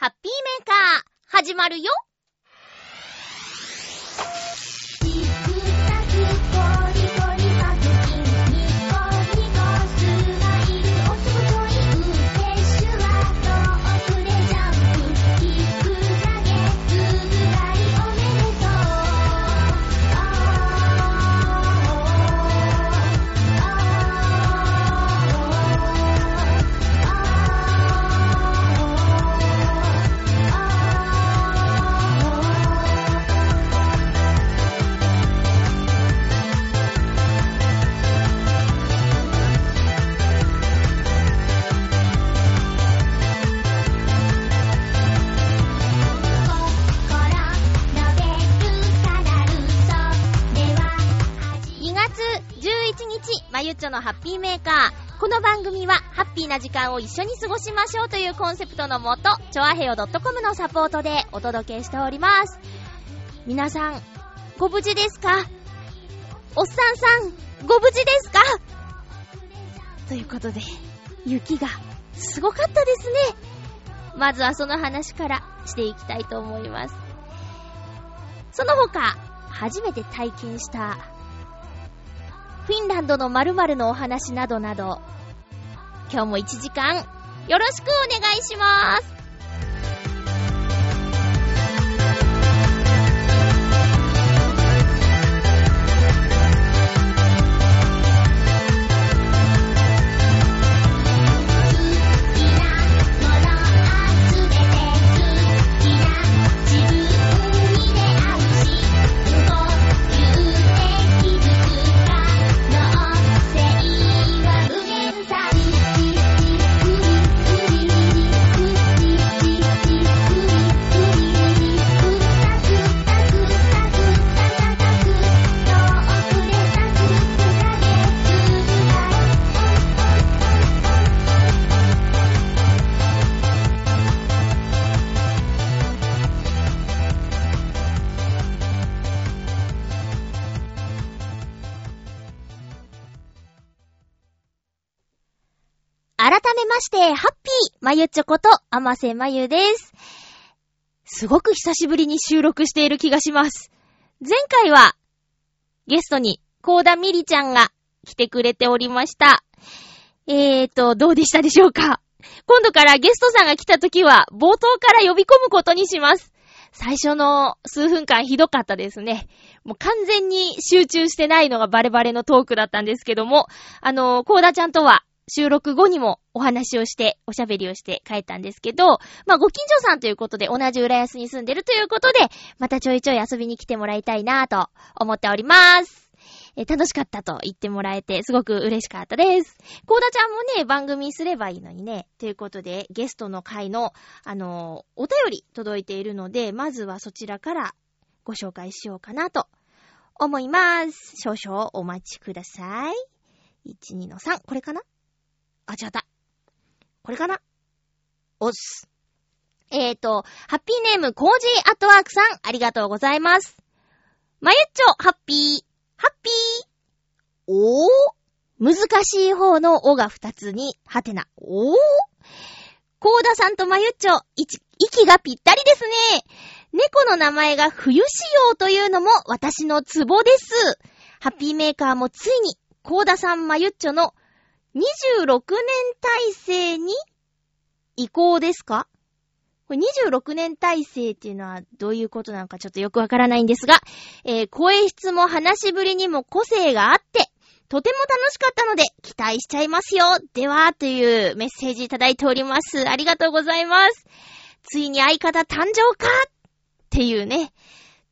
ハッピーメーカー、始まるよ。ゆっちょのハッピーメーカー。この番組は、ハッピーな時間を一緒に過ごしましょうというコンセプトのもと、ちょあへよ .com のサポートでお届けしております。皆さん、ご無事ですか？おっさんさん、ご無事ですか？ということで、雪がすごかったですね。まずはその話からしていきたいと思います。その他、初めて体験したフィンランドの〇〇のお話などなど、今日も1時間、よろしくお願いします。まゆちょこと、あませまゆです。すごく久しぶりに収録している気がします。前回は、ゲストに、コーダミリちゃんが来てくれておりました。えーと、どうでしたでしょうか？今度からゲストさんが来た時は、冒頭から呼び込むことにします。最初の数分間ひどかったですね。もう完全に集中してないのがバレバレのトークだったんですけども、あの、コーダちゃんとは収録後にもお話をして、おしゃべりをして帰ったんですけど、まあ、ご近所さんということで、同じ浦安に住んでるということで、またちょいちょい遊びに来てもらいたいなぁと思っております。え楽しかったと言ってもらえて、すごく嬉しかったです。コーダちゃんもね、番組すればいいのにね。ということで、ゲストの回の、あのーお便り届いているので、まずはそちらからご紹介しようかなと思います。少々お待ちください。1、2の3。これかな？あ、違った。これかな？おっす。えーと、ハッピーネーム、コージーアットワークさん、ありがとうございます。まゆっちょ、ハッピー、ハッピー。おー？難しい方のおが二つに、はてな。おー？コーダさんとまゆっちょ、息がぴったりですね。猫の名前が冬仕様というのも私のツボです。ハッピーメーカーもついに、コーダさんまゆっちょの26年体制に移行ですか？これ26年体制っていうのはどういうことなのかちょっとよくわからないんですが、えー声質も話しぶりにも個性があって、とても楽しかったので期待しちゃいますよ。では、というメッセージいただいております。ありがとうございます。ついに相方誕生か？っていうね。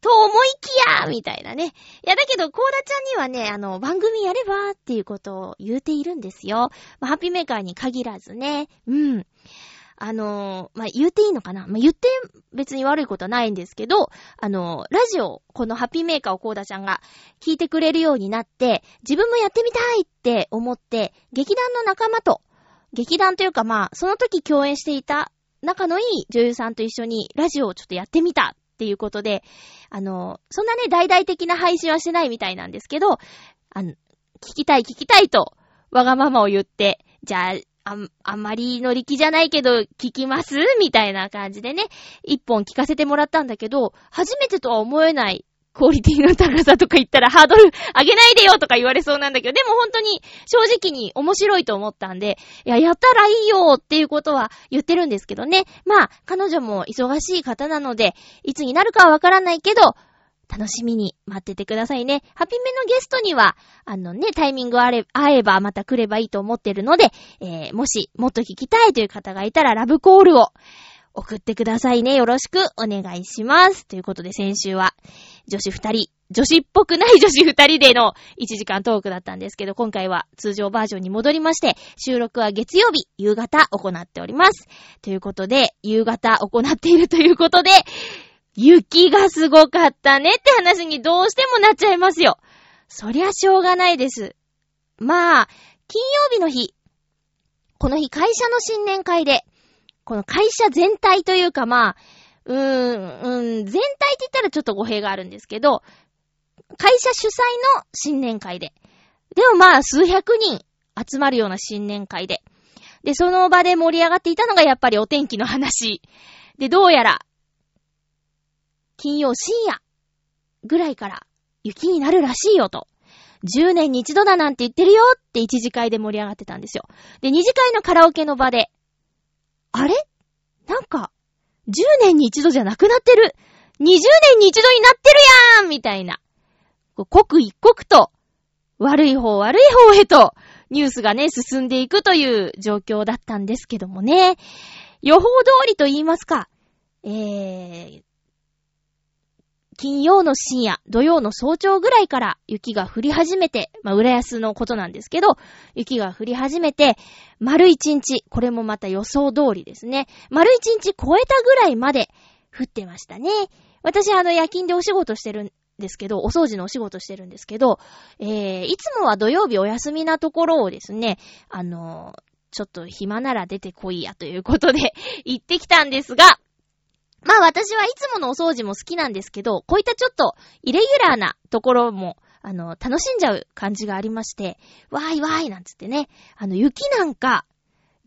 と思いきやみたいなね。いや、だけど、コーダちゃんにはね、あの、番組やればっていうことを言うているんですよ。まあ、ハッピーメーカーに限らずね。うん。あのまあ、言っていいのかな？まあ、言って別に悪いことはないんですけど、あのラジオ、このハッピーメーカーをコーダちゃんが聞いてくれるようになって、自分もやってみたいって思って、劇団の仲間と、劇団というかまあ、その時共演していた仲のいい女優さんと一緒にラジオをちょっとやってみたっていうことで、あの、そんなね、大々的な配信はしてないみたいなんですけど、あの、聞きたい聞きたいと、わがままを言って、じゃあ、あん、あんまり乗り気じゃないけど、聞きます？みたいな感じでね、一本聞かせてもらったんだけど、初めてとは思えないクオリティの高さとか言ったらハードル 上げないでよとか言われそうなんだけど、でも本当に正直に面白いと思ったんで、いや、やったらいいよっていうことは言ってるんですけどね。まあ、彼女も忙しい方なので、いつになるかはわからないけど、楽しみに待っててくださいね。ハピメのゲストには、あのね、タイミングあれ、合えばまた来ればいいと思ってるので、えー、もし、もっと聞きたいという方がいたら、ラブコールを送ってくださいね。よろしくお願いします。ということで先週は女子二人、女子っぽくない女子二人での1時間トークだったんですけど、今回は通常バージョンに戻りまして、収録は月曜日、夕方行っております。ということで、夕方行っているということで、雪がすごかったねって話にどうしてもなっちゃいますよ。そりゃしょうがないです。まあ、金曜日の日、この日会社の新年会で、この会社全体というかまあ、うーん、うん、全体って言ったらちょっと語弊があるんですけど、会社主催の新年会で。でもまあ、数百人集まるような新年会で。で、その場で盛り上がっていたのがやっぱりお天気の話。で、どうやら、金曜深夜ぐらいから雪になるらしいよと。10年に一度だなんて言ってるよって一次会で盛り上がってたんですよ。で、二次会のカラオケの場で、あれ？なんか、10年に一度じゃなくなってる !20 年に一度になってるやんみたいな。刻一刻と、悪い方悪い方へと、ニュースがね、進んでいくという状況だったんですけどもね。予報通りと言いますか、えー、金曜の深夜、土曜の早朝ぐらいから雪が降り始めて、まあ、浦安のことなんですけど、雪が降り始めて、丸一日、これもまた予想通りですね。丸一日超えたぐらいまで降ってましたね。私、あの、夜勤でお仕事してるんですけど、お掃除のお仕事してるんですけど、えー、いつもは土曜日お休みなところをですね、あのちょっと暇なら出てこいやということで 行ってきたんですが、まあ私はいつものお掃除も好きなんですけど、こういったちょっとイレギュラーなところも、あの、楽しんじゃう感じがありまして、わーいわーいなんつってね、あの、雪なんか、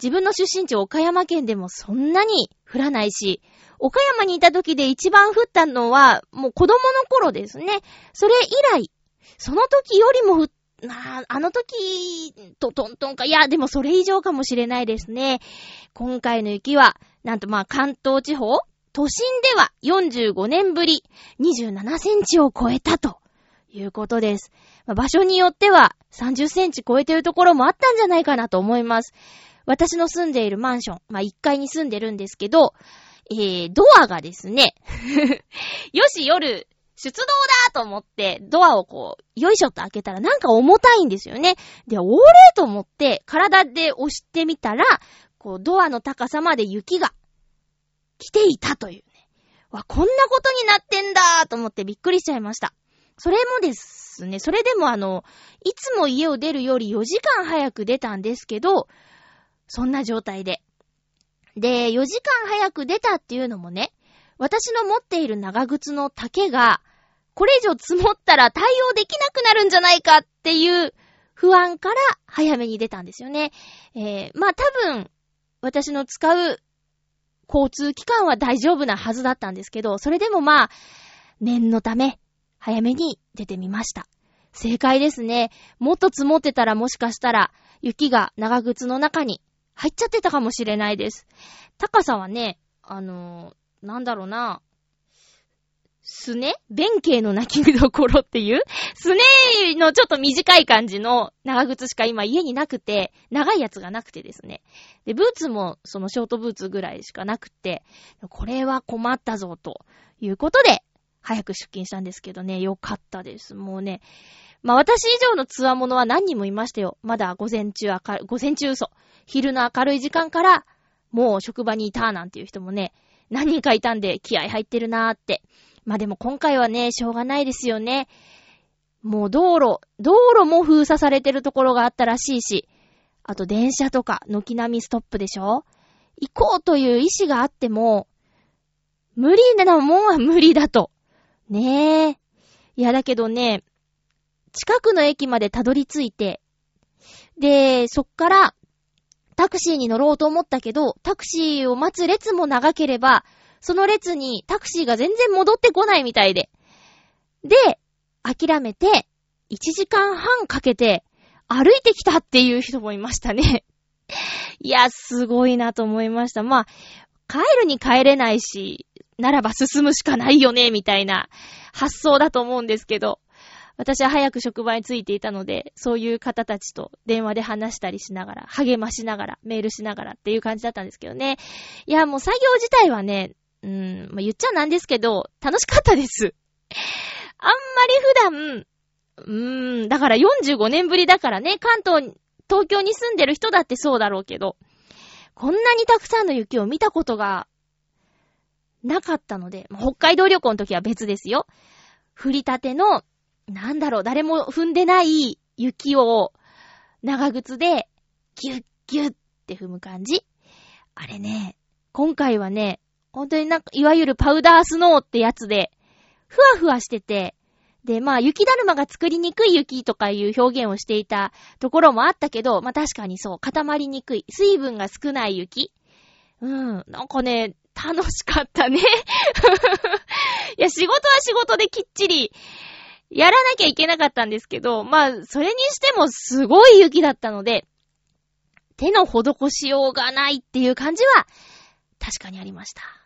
自分の出身地岡山県でもそんなに降らないし、岡山にいた時で一番降ったのは、もう子供の頃ですね。それ以来、その時よりも降っまあ、あの時とトントンか。いや、でもそれ以上かもしれないですね。今回の雪は、なんとまあ関東地方都心では45年ぶり27センチを超えたということです。場所によっては30センチ超えてるところもあったんじゃないかなと思います。私の住んでいるマンション、まあ、1階に住んでるんですけど、えー、ドアがですね よし、夜、出動だと思って、ドアをこう、よいしょっと開けたらなんか重たいんですよね。で、おーれーと思って、体で押してみたら、こう、ドアの高さまで雪が来ていたというね。わ、こんなことになってんだと思ってびっくりしちゃいました。それもですね、それでもあの、いつも家を出るより4時間早く出たんですけど、そんな状態で。で、4時間早く出たっていうのもね、私の持っている長靴の丈が、これ以上積もったら対応できなくなるんじゃないかっていう不安から早めに出たんですよね。えー、まあ多分、私の使う交通機関は大丈夫なはずだったんですけど、それでもまあ、念のため、早めに出てみました。正解ですね。もっと積もってたらもしかしたら、雪が長靴の中に入っちゃってたかもしれないです。高さはね、あのー、なんだろうな、すね？弁慶の泣きどころっていう？すねのちょっと短い感じの長靴しか今家になくて、長いやつがなくてですね。で、ブーツもそのショートブーツぐらいしかなくて、これは困ったぞということで、早く出勤したんですけどね、よかったです。もうね、まあ私以上のツアーものは何人もいましたよ。まだ午前中明る、午前中嘘。昼の明るい時間から、もう職場にいたなんていう人もね、何人かいたんで気合入ってるなーってまあでも今回はね、しょうがないですよね。もう道路、道路も封鎖されてるところがあったらしいし、あと電車とか、軒並みストップでしょ？行こうという意志があっても、無理なもんは無理だと。ねえ。いやだけどね、近くの駅までたどり着いて、で、そっから、タクシーに乗ろうと思ったけど、タクシーを待つ列も長ければ、その列にタクシーが全然戻ってこないみたいで。で、諦めて、1時間半かけて歩いてきたっていう人もいましたね。いや、すごいなと思いました。まあ、帰るに帰れないし、ならば進むしかないよね、みたいな発想だと思うんですけど、私は早く職場に着いていたので、そういう方たちと電話で話したりしながら、励ましながら、メールしながらっていう感じだったんですけどね。いや、もう作業自体はね、うん、まあ、言っちゃなんですけど、楽しかったです。あんまり普段、うーん、だから45年ぶりだからね、関東、東京に住んでる人だってそうだろうけど、こんなにたくさんの雪を見たことがなかったので、北海道旅行の時は別ですよ。降りたての、なんだろう、誰も踏んでない雪を長靴でギュッギュッって踏む感じ。あれね、今回はね、本当になんか、いわゆるパウダースノーってやつで、ふわふわしてて、で、まあ、雪だるまが作りにくい雪とかいう表現をしていたところもあったけど、まあ確かにそう、固まりにくい、水分が少ない雪。うん、なんかね、楽しかったね。いや、仕事は仕事できっちり、やらなきゃいけなかったんですけど、まあ、それにしてもすごい雪だったので、手の施しようがないっていう感じは、確かにありました。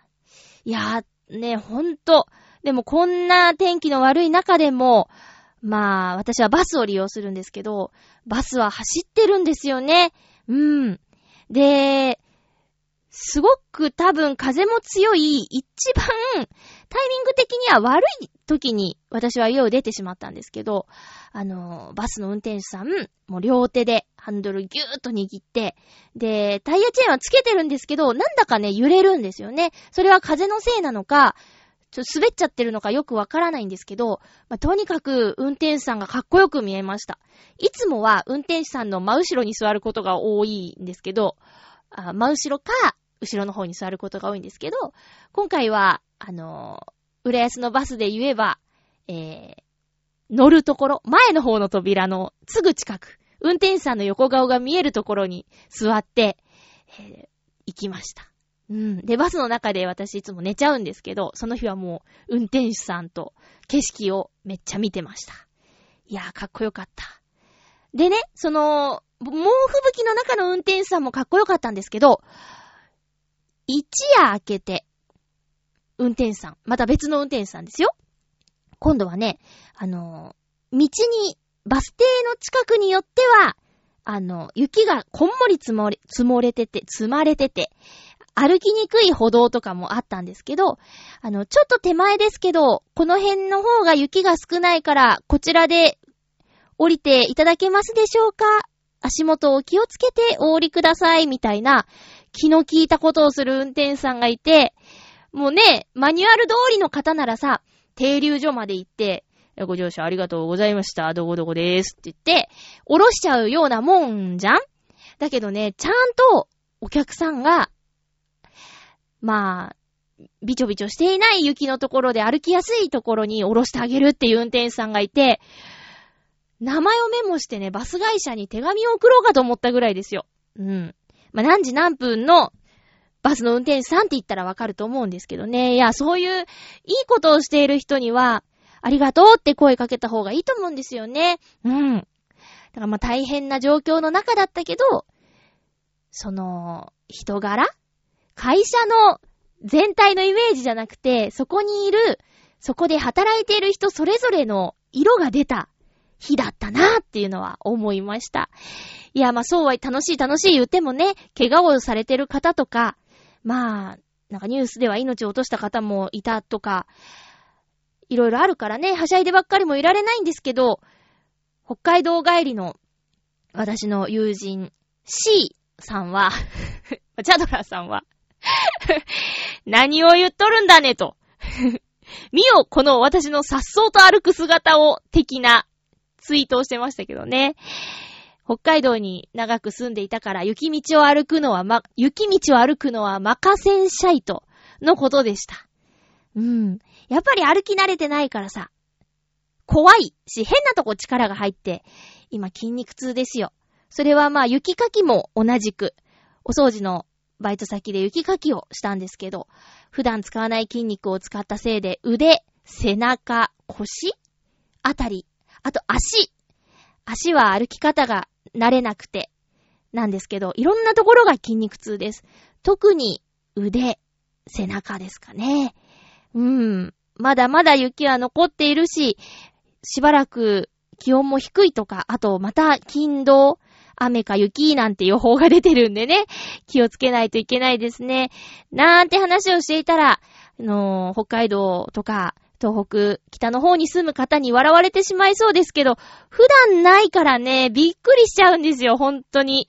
いやー、ね、ほんと、でもこんな天気の悪い中でも、まあ、私はバスを利用するんですけど、バスは走ってるんですよね。うん。で、すごく多分風も強い、一番タイミング的には悪い時に私は家を出てしまったんですけど、あの、バスの運転手さん、もう両手でハンドルギューッと握って、で、タイヤチェーンはつけてるんですけど、なんだかね、揺れるんですよね。それは風のせいなのか、ちょっと滑っちゃってるのかよくわからないんですけど、まあ、とにかく運転手さんがかっこよく見えました。いつもは運転手さんの真後ろに座ることが多いんですけど、あ真後ろか、後ろの方に座ることが多いんですけど、今回は、あのー、浦安のバスで言えば、えー、乗るところ、前の方の扉のすぐ近く、運転手さんの横顔が見えるところに座って、えー、行きました。うん。で、バスの中で私いつも寝ちゃうんですけど、その日はもう運転手さんと景色をめっちゃ見てました。いやー、かっこよかった。でね、その、猛吹雪の中の運転手さんもかっこよかったんですけど、一夜明けて、運転手さん、また別の運転手さんですよ。今度はね、あの、道に、バス停の近くによっては、あの、雪がこんもり積もれ、積もれてて、積まれてて、歩きにくい歩道とかもあったんですけど、あの、ちょっと手前ですけど、この辺の方が雪が少ないから、こちらで降りていただけますでしょうか？足元を気をつけてお降りください、みたいな、気の利いたことをする運転手さんがいて、もうね、マニュアル通りの方ならさ、停留所まで行って、ご乗車ありがとうございました。どこどこでーすって言って、降ろしちゃうようなもんじゃんだけどね、ちゃんとお客さんがまあ、びちょびちょしていない雪のところで歩きやすいところに降ろしてあげるっていう運転手さんがいて、名前をメモしてね、バス会社に手紙を送ろうかと思ったぐらいですよ。うん。まあ、何時何分のバスの運転手さんって言ったらわかると思うんですけどね。いや、そういういいことをしている人には、ありがとうって声かけた方がいいと思うんですよね。うん。だからまあ大変な状況の中だったけど、その、人柄？会社の全体のイメージじゃなくて、そこにいる、そこで働いている人それぞれの色が出た日だったなっていうのは思いました。いや、まあそうは楽しい楽しい言ってもね、怪我をされてる方とか、まあ、なんかニュースでは命を落とした方もいたとか、いろいろあるからね、はしゃいでばっかりもいられないんですけど、北海道帰りの私の友人 C さんは チャドラーさんは 何を言っとるんだねと。見よ、この私の颯爽と歩く姿を、的なツイートをしてましたけどね。北海道に長く住んでいたから雪道を歩くのはま、雪道を歩くのはマカセンシャイトのことでした。うん。やっぱり歩き慣れてないからさ、怖いし、変なとこ力が入って、今筋肉痛ですよ。それはまあ雪かきも同じく、お掃除のバイト先で雪かきをしたんですけど、普段使わない筋肉を使ったせいで腕、背中、腰あたり、あと足。足は歩き方が慣れなくて、なんですけど、いろんなところが筋肉痛です。特に腕、背中ですかね。うん。まだまだ雪は残っているし、しばらく気温も低いとか、あとまた金土、雨か雪なんて予報が出てるんでね、気をつけないといけないですね。なんて話をしていたら、あのー、北海道とか、東北、北の方に住む方に笑われてしまいそうですけど、普段ないからね、びっくりしちゃうんですよ、本当に。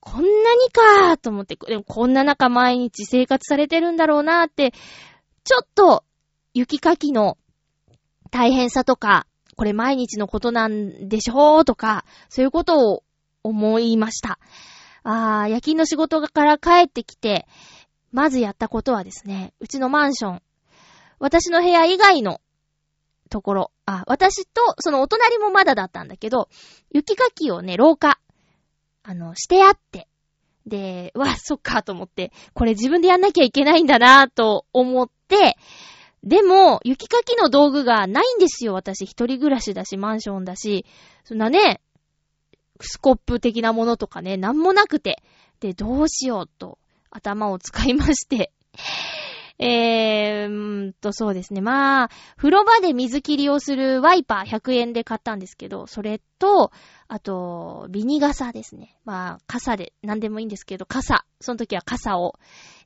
こんなにかーと思って、でもこんな中毎日生活されてるんだろうなーって、ちょっと、雪かきの大変さとか、これ毎日のことなんでしょうとか、そういうことを思いました。あー、夜勤の仕事から帰ってきて、まずやったことはですね、うちのマンション、私の部屋以外のところ、あ、私とそのお隣もまだだったんだけど、雪かきをね、廊下、あの、してあって、で、わ、そっかと思って、これ自分でやんなきゃいけないんだなと思って、でも、雪かきの道具がないんですよ、私。一人暮らしだし、マンションだし。そんなね、スコップ的なものとかね、なんもなくて。で、どうしようと、頭を使いまして。えーんと、そうですね。まあ、風呂場で水切りをするワイパー100円で買ったんですけど、それと、あと、ビニ傘ですね。まあ、傘で、なんでもいいんですけど、傘。その時は傘を、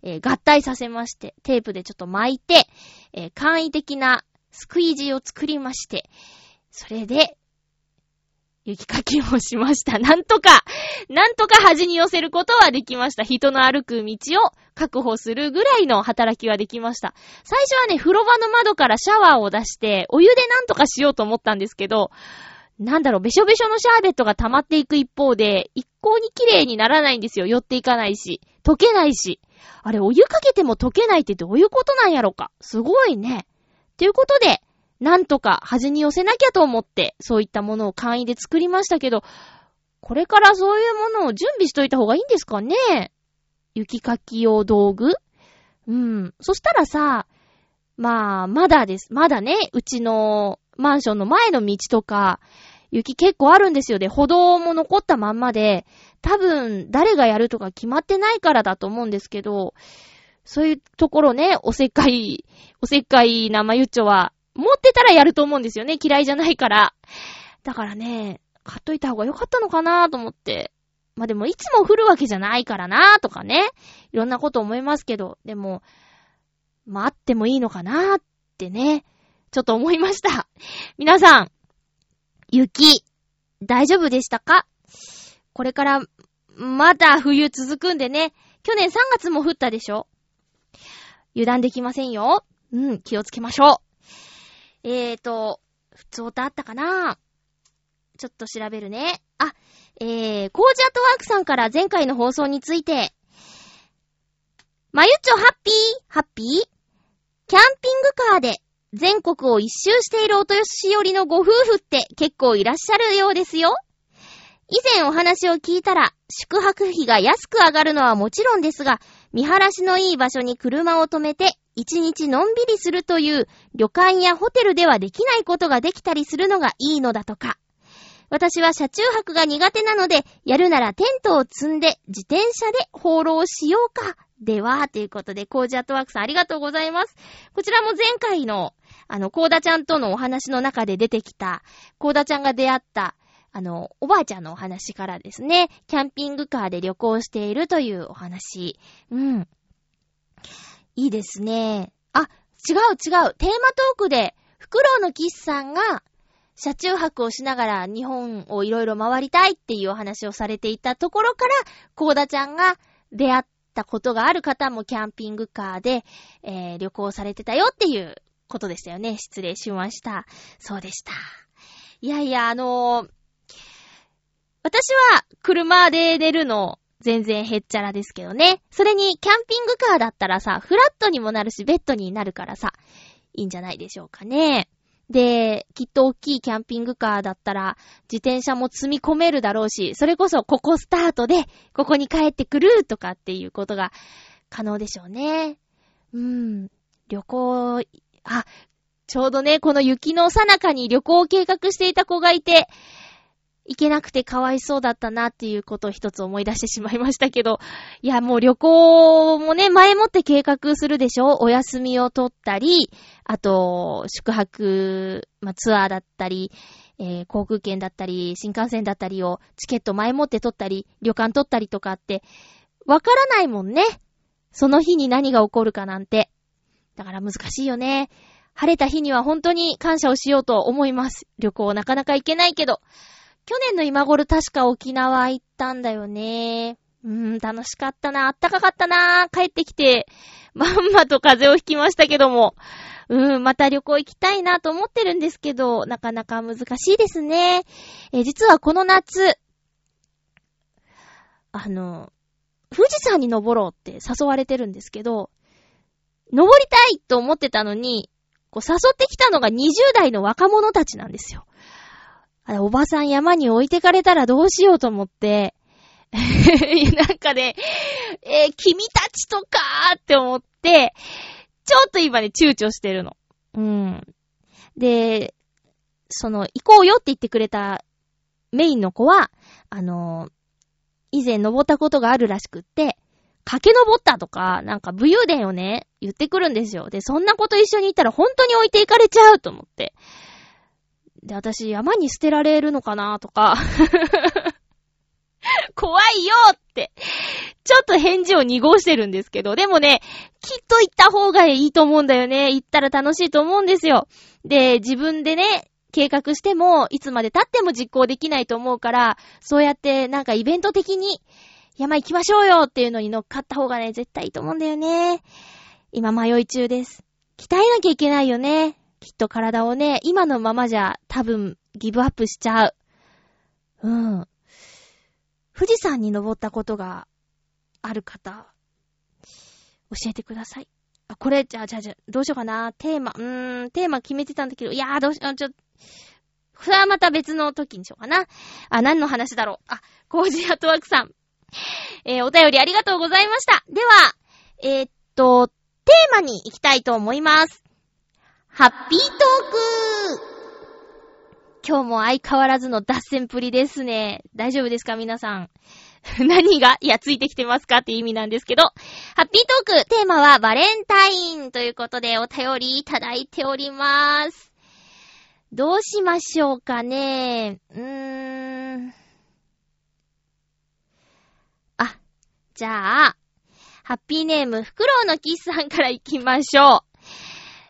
えー、合体させまして、テープでちょっと巻いて、えー、簡易的なスクイージーを作りまして、それで、雪かきをしました。なんとか、なんとか端に寄せることはできました。人の歩く道を確保するぐらいの働きはできました。最初はね、風呂場の窓からシャワーを出して、お湯でなんとかしようと思ったんですけど、なんだろう、べしょべしょのシャーベットが溜まっていく一方で、一向に綺麗にならないんですよ。寄っていかないし。溶けないし。あれ、お湯かけても溶けないってどういうことなんやろか。すごいね。ということで、なんとか端に寄せなきゃと思って、そういったものを簡易で作りましたけど、これからそういうものを準備しといた方がいいんですかね？雪かき用道具？うん。そしたらさ、まあ、まだです。まだね、うちのマンションの前の道とか、雪結構あるんですよ。で、歩道も残ったまんまで、多分誰がやるとか決まってないからだと思うんですけど、そういうところね、おせっかい、おせっかいなまゆっちょは、持ってたらやると思うんですよね。嫌いじゃないから。だからね、買っといた方がよかったのかなと思って。まあでもいつも降るわけじゃないからなとかね。いろんなこと思いますけど、でも、まああってもいいのかなってね、ちょっと思いました。皆さん、雪、大丈夫でしたか？これから、まだ冬続くんでね。去年3月も降ったでしょ？油断できませんよ。うん、気をつけましょう。えーと、普通歌あったかな？ちょっと調べるね。あ、えー、コージアットワークさんから前回の放送について、まゆっちょハッピーハッピー？キャンピングカーで全国を一周しているお年寄りのご夫婦って結構いらっしゃるようですよ。以前お話を聞いたら、宿泊費が安く上がるのはもちろんですが、見晴らしのいい場所に車を止めて、一日のんびりするという旅館やホテルではできないことができたりするのがいいのだとか。私は車中泊が苦手なので、やるならテントを積んで自転車で放浪しようか。では、ということで、コージアットワークさんありがとうございます。こちらも前回のあの、コーダちゃんとのお話の中で出てきた、コーダちゃんが出会った、あの、おばあちゃんのお話からですね、キャンピングカーで旅行しているというお話。うん。いいですね。あ、違う違う。テーマトークで、フクロウのキスさんが、車中泊をしながら日本をいろいろ回りたいっていうお話をされていたところから、コーダちゃんが出会ったことがある方もキャンピングカーで、えー、旅行されてたよっていうことでしたよね。失礼しました。そうでした。いやいや、あのー、私は車で寝るの全然へっちゃらですけどね。それにキャンピングカーだったらさ、フラットにもなるし、ベッドになるからさ、いいんじゃないでしょうかね。で、きっと大きいキャンピングカーだったら、自転車も積み込めるだろうし、それこそここスタートで、ここに帰ってくるとかっていうことが可能でしょうね。うん。旅行、あ、ちょうどね、この雪のさなかに旅行を計画していた子がいて、行けなくてかわいそうだったなっていうことを一つ思い出してしまいましたけど、いや、もう旅行もね、前もって計画するでしょ？お休みを取ったり、あと、宿泊、まあ、ツアーだったり、えー、航空券だったり、新幹線だったりをチケット前もって取ったり、旅館取ったりとかって、わからないもんね。その日に何が起こるかなんて。だから難しいよね。晴れた日には本当に感謝をしようと思います。旅行なかなか行けないけど。去年の今頃確か沖縄行ったんだよね。うーん、楽しかったな。あったかかったな。帰ってきて、まんまと風邪をひきましたけども。うーん、また旅行行きたいなと思ってるんですけど、なかなか難しいですね。え実はこの夏、あの、富士山に登ろうって誘われてるんですけど、登りたいと思ってたのに、こう誘ってきたのが20代の若者たちなんですよ。あれ、おばさん山に置いてかれたらどうしようと思って、なんかね、えー、君たちとかーって思って、ちょっと今ね、躊躇してるの。うん。で、その、行こうよって言ってくれたメインの子は、あの、以前登ったことがあるらしくって、駆け登ったとか、なんか武勇伝をね、言ってくるんですよ。で、そんなこと一緒に行ったら本当に置いていかれちゃうと思って。で、私山に捨てられるのかなとか 怖いよって、ちょっと返事を濁してるんですけど、でもね、きっと行った方がいいと思うんだよね。行ったら楽しいと思うんですよ。で、自分でね、計画しても、いつまで経っても実行できないと思うから、そうやってなんかイベント的に、山行きましょうよっていうのに乗っかった方がね、絶対いいと思うんだよね。今迷い中です。鍛えなきゃいけないよね。きっと体をね、今のままじゃ多分ギブアップしちゃう。うん。富士山に登ったことがある方、教えてください。あ、これ、じゃあ、じゃあ、じゃあ、どうしようかな。テーマ、うーん、テーマ決めてたんだけど、いやー、どうしよう、ちょ、それはまた別の時にしようかな。あ、何の話だろう。あ、コージアトワークさん。えー、お便りありがとうございました。では、えー、っと、テーマに行きたいと思います。ハッピートーク今日も相変わらずの脱線プリですね。大丈夫ですか皆さん？何がいや、ついてきてますかって意味なんですけど。ハッピートークテーマはバレンタインということでお便りいただいております。どうしましょうかね。うーん。あ、じゃあ、ハッピーネーム、フクロウのキスさんから行きましょう。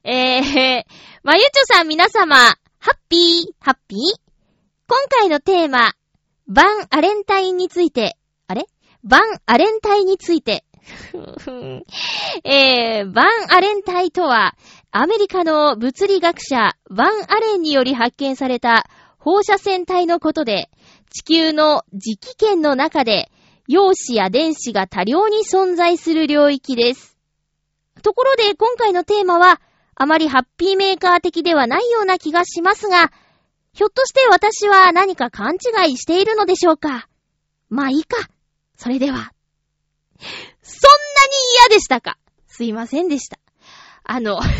えー、まゆちょさん皆様、ハッピー、ハッピー？今回のテーマ、バンアレンタインについて、あれ？バンアレンタインについて。えー、バンアレンタイとは、アメリカの物理学者、バンアレンにより発見された放射線体のことで、地球の磁気圏の中で、陽子や電子が多量に存在する領域です。ところで、今回のテーマは、あまりハッピーメーカー的ではないような気がしますが、ひょっとして私は何か勘違いしているのでしょうか？まあいいか。それでは。そんなに嫌でしたか？すいませんでした。あの、そんなに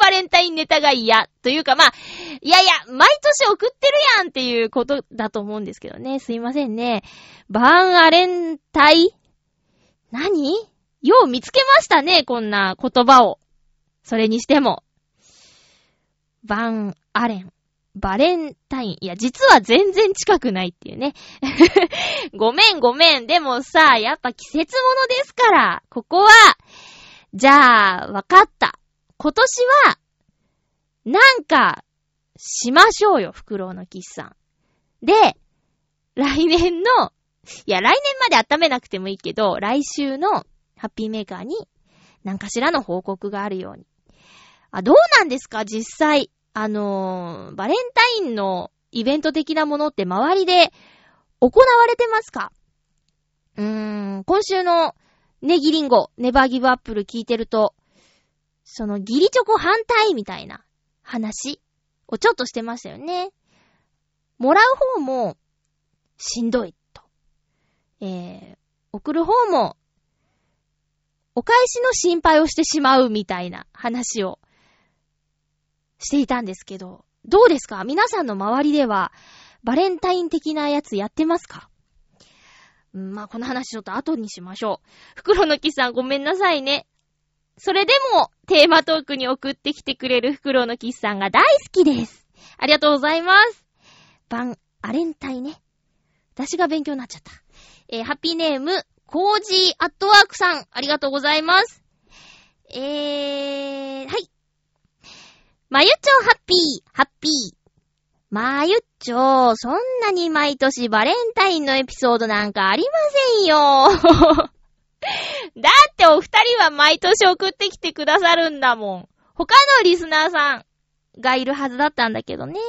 バレンタインネタが嫌。というかまあ、いやいや、毎年送ってるやんっていうことだと思うんですけどね。すいませんね。バーンアレンタイ？何？よう見つけましたね、こんな言葉を。それにしても、バンアレン、バレンタイン。いや、実は全然近くないっていうね。ごめんごめん。でもさ、やっぱ季節物ですから、ここは、じゃあ、わかった。今年は、なんか、しましょうよ、フクロウのキスさん。で、来年の、いや、来年まで温めなくてもいいけど、来週のハッピーメーカーに、何かしらの報告があるように。あ、どうなんですか？実際。あのー、バレンタインのイベント的なものって周りで行われてますか？うーん、今週のネギリンゴ、ネバーギブアップル聞いてると、そのギリチョコ反対みたいな話をちょっとしてましたよね。もらう方もしんどいと。えー、送る方もお返しの心配をしてしまうみたいな話をしていたんですけど、どうですか？皆さんの周りではバレンタイン的なやつやってますか？んまあ、この話ちょっと後にしましょう。袋の木さんごめんなさいね。それでも、テーマトークに送ってきてくれる袋のキスさんが大好きです。ありがとうございます。バン、アレンタイね。私が勉強になっちゃった。えー、ハッピーネーム、コージーアットワークさん、ありがとうございます。えー、はい。まゆちょハッピー、ハッピー。まゆっちょ、そんなに毎年バレンタインのエピソードなんかありませんよ。だってお二人は毎年送ってきてくださるんだもん。他のリスナーさんがいるはずだったんだけどね。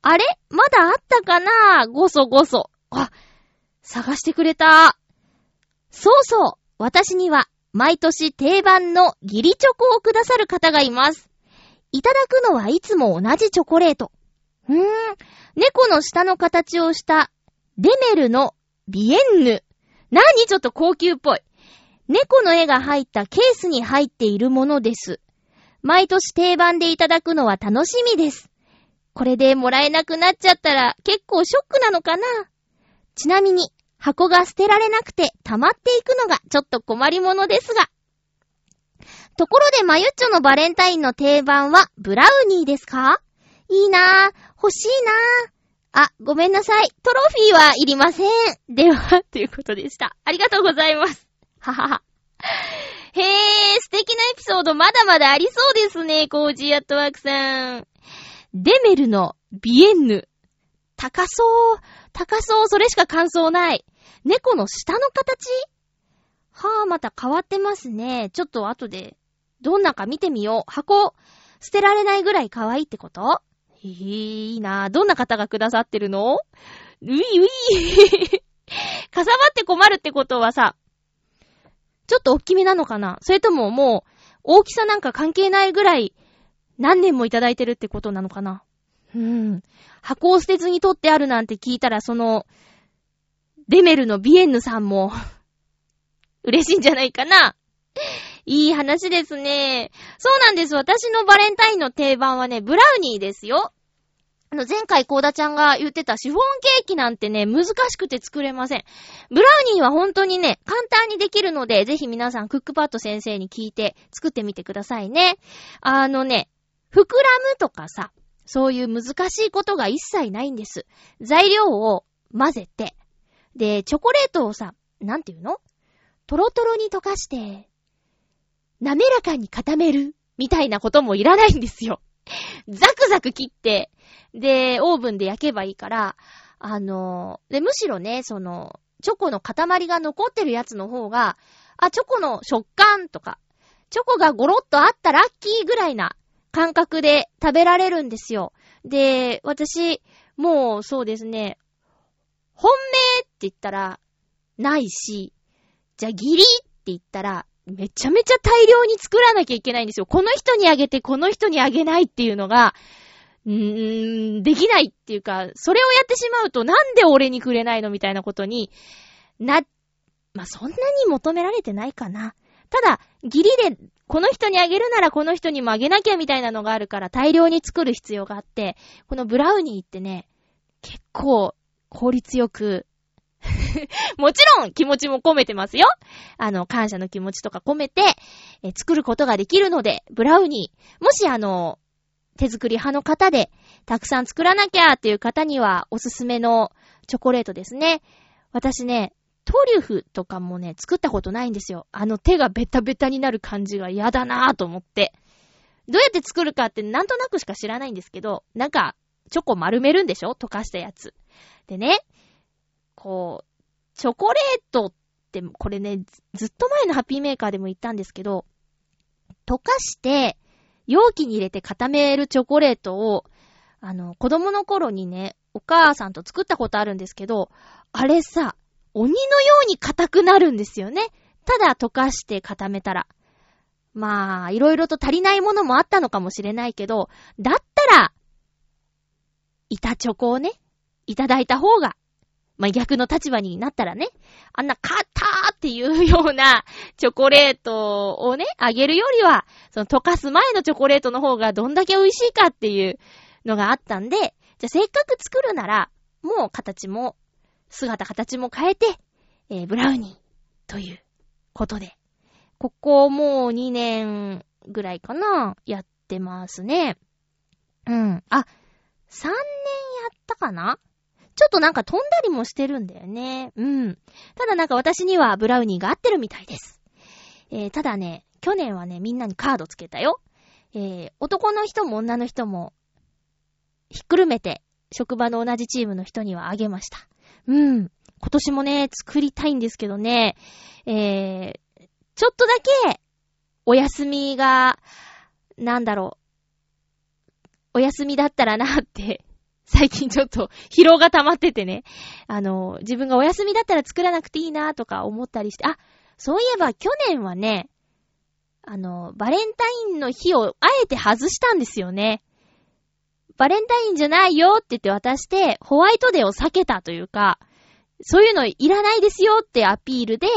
あれ？まだあったかな？ごそごそ。あ、探してくれた。そうそう。私には毎年定番のギリチョコをくださる方がいます。いただくのはいつも同じチョコレート。うーん。猫の下の形をしたデメルのビエンヌ。何ちょっと高級っぽい。猫の絵が入ったケースに入っているものです。毎年定番でいただくのは楽しみです。これでもらえなくなっちゃったら結構ショックなのかなちなみに、箱が捨てられなくて溜まっていくのがちょっと困りものですが。ところでまゆっちょのバレンタインの定番はブラウニーですか？いいなぁ。欲しいなぁ。あ、ごめんなさい。トロフィーはいりません。では、ということでした。ありがとうございます。ははは。へえ、素敵なエピソードまだまだありそうですね、コージーアットワークさん。デメルのビエンヌ。高そう。高そう。それしか感想ない。猫の下の形？はぁ、また変わってますね。ちょっと後で、どんなか見てみよう。箱、捨てられないぐらい可愛いってこと？へえ、いいな。どんな方がくださってるの？ういうい。かさばって困るってことはさ、ちょっと大きめなのかな？それとももう、大きさなんか関係ないぐらい、何年もいただいてるってことなのかな？うん。箱を捨てずに取ってあるなんて聞いたら、その、デメルのビエンヌさんも嬉しいんじゃないかな？いい話ですね。そうなんです。私のバレンタインの定番はね、ブラウニーですよ。あの、前回コーダちゃんが言ってたシフォンケーキなんてね、難しくて作れません。ブラウニーは本当にね、簡単にできるので、ぜひ皆さんクックパッド先生に聞いて作ってみてくださいね。あのね、膨らむとかさ、そういう難しいことが一切ないんです。材料を混ぜて、で、チョコレートをさ、なんていうの？トロトロに溶かして、滑らかに固める、みたいなこともいらないんですよ。ザクザク切って、で、オーブンで焼けばいいから、あの、で、むしろね、その、チョコの塊が残ってるやつの方が、あ、チョコの食感とか、チョコがゴロッとあったラッキーぐらいな感覚で食べられるんですよ。で、私、もうそうですね、本命って言ったら、ないし、じゃあギリって言ったら、めちゃめちゃ大量に作らなきゃいけないんですよ。この人にあげて、この人にあげないっていうのが、うーん、できないっていうか、それをやってしまうと、なんで俺にくれないのみたいなことにな、まあ、そんなに求められてないかな。ただ、ギリで、この人にあげるならこの人にもあげなきゃみたいなのがあるから大量に作る必要があって、このブラウニーってね、結構効率よく もちろん気持ちも込めてますよ。あの、感謝の気持ちとか込めて、え作ることができるので、ブラウニー。もしあの、手作り派の方で、たくさん作らなきゃっていう方には、おすすめのチョコレートですね。私ね、トリュフとかもね、作ったことないんですよ。あの手がベタベタになる感じが嫌だなぁと思って。どうやって作るかってなんとなくしか知らないんですけど、なんか、チョコ丸めるんでしょ？溶かしたやつ。でね、こう、チョコレートって、これね、ずっと前のハッピーメーカーでも言ったんですけど、溶かして、容器に入れて固めるチョコレートを、あの、子供の頃にね、お母さんと作ったことあるんですけど、あれさ、鬼のように硬くなるんですよね。ただ溶かして固めたら。まあ、いろいろと足りないものもあったのかもしれないけど、だったら、板チョコをね、いただいた方が、まあ、逆の立場になったらね、あんなカッターっていうような チョコレートをね、あげるよりは、その溶かす前のチョコレートの方がどんだけ美味しいかっていうのがあったんで、じゃあせっかく作るなら、もう形も、姿形も変えて、えー、ブラウニーということで、ここもう2年ぐらいかな、やってますね。うん。あ、3年やったかなちょっとなんか飛んだりもしてるんだよね。うん。ただなんか私にはブラウニーが合ってるみたいです。えー、ただね、去年はね、みんなにカードつけたよ。えー、男の人も女の人も、ひっくるめて、職場の同じチームの人にはあげました。うん。今年もね、作りたいんですけどね、えー、ちょっとだけ、お休みが、なんだろう、お休みだったらなって最近ちょっと疲労が溜まっててね、あの、自分がお休みだったら作らなくていいなとか思ったりして、あ、そういえば去年はね、あの、バレンタインの日をあえて外したんですよね。バレンタインじゃないよって言って渡して、ホワイトデーを避けたというか、そういうのいらないですよってアピールで、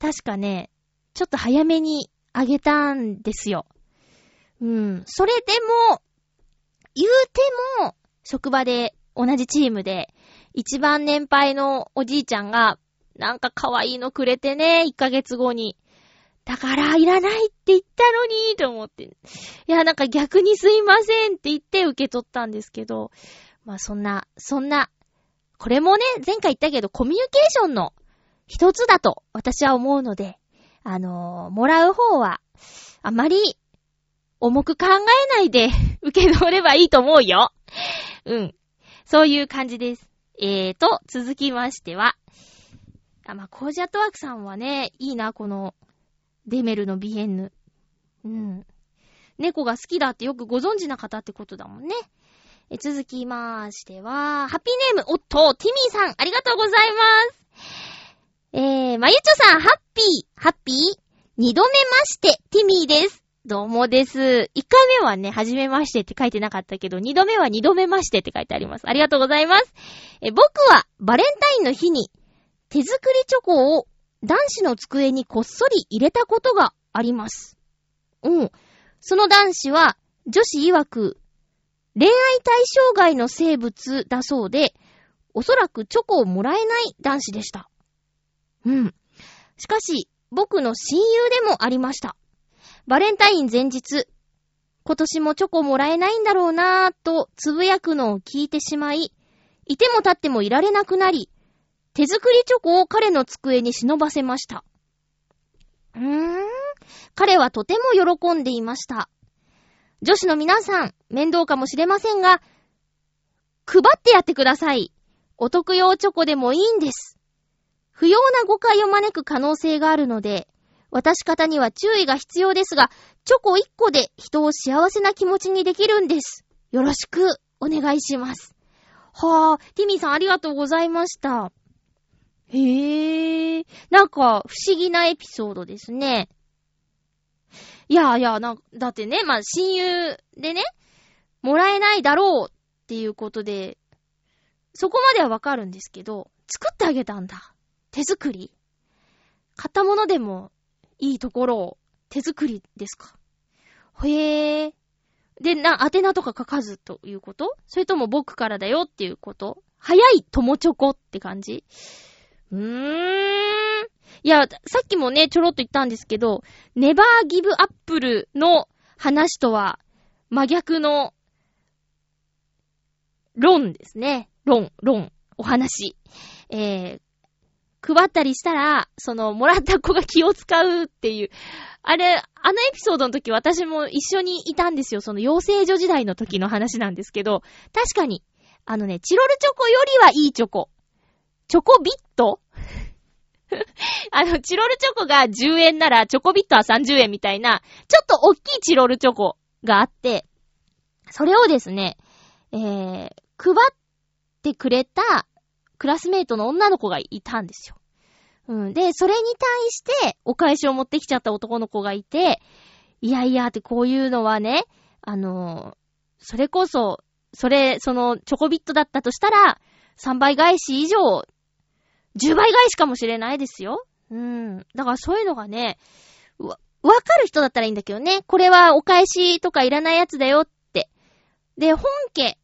確かね、ちょっと早めにあげたんですよ。うん。それでも、言うても、職場で、同じチームで、一番年配のおじいちゃんが、なんか可愛いのくれてね、1ヶ月後に。だから、いらないって言ったのに、と思って。いや、なんか逆にすいませんって言って受け取ったんですけど、まあそんな、そんな、これもね、前回言ったけど、コミュニケーションの一つだと私は思うので、あのー、もらう方は、あまり重く考えないで受け取ればいいと思うよ。うん。そういう感じです。えーと、続きましては、あ、まあ、コージアットワークさんはね、いいな、この、デメルのビエンヌ。うん。猫が好きだってよくご存知な方ってことだもんね。え続きましては、ハッピーネーム、おっと、ティミーさん、ありがとうございます。えー、まゆちょさん、ハッピー、ハッピー、二度目まして、ティミーです。どうもです。一回目はね、はじめましてって書いてなかったけど、二度目は二度目ましてって書いてあります。ありがとうございます。え、僕はバレンタインの日に手作りチョコを男子の机にこっそり入れたことがあります。うん。その男子は女子曰く恋愛対象外の生物だそうで、おそらくチョコをもらえない男子でした。うん。しかし、僕の親友でもありました。バレンタイン前日、今年もチョコもらえないんだろうなぁとつぶやくのを聞いてしまい、いても立ってもいられなくなり、手作りチョコを彼の机に忍ばせました。うーん、彼はとても喜んでいました。女子の皆さん、面倒かもしれませんが、配ってやってください。お得用チョコでもいいんです。不要な誤解を招く可能性があるので、渡し方には注意が必要ですが、チョコ1個で人を幸せな気持ちにできるんです。よろしくお願いします。はぁ、ティミーさんありがとうございました。へぇー。なんか、不思議なエピソードですね。いやいや、な、だってね、まあ、親友でね、もらえないだろうっていうことで、そこまではわかるんですけど、作ってあげたんだ。手作り買ったものでもいいところを手作りですか？へえ。で、な、宛名とか書かずということ？それとも僕からだよっていうこと？早い友チョコって感じ？うーん。いや、さっきもね、ちょろっと言ったんですけど、ネバーギブアップルの話とは真逆の論ですね。論、論、お話。えー、配ったりしたら、その、もらった子が気を使うっていう。あれ、あのエピソードの時私も一緒にいたんですよ。その養成所時代の時の話なんですけど、確かに、あのね、チロルチョコよりはいいチョコ。チョコビット？あの、チロルチョコが10円なら、チョコビットは30円みたいな、ちょっと大きいチロルチョコがあって、それをですね、えー、配ってくれたクラスメイトの女の子がいたんですよ。うん。で、それに対して、お返しを持ってきちゃった男の子がいて、いやいやってこういうのはね、あの、それこそ、それ、その、チョコビットだったとしたら、3倍返し以上、10倍返しかもしれないですよ。うん。だからそういうのがね、わ、わかる人だったらいいんだけどね。これはお返しとかいらないやつだよって。で、本家。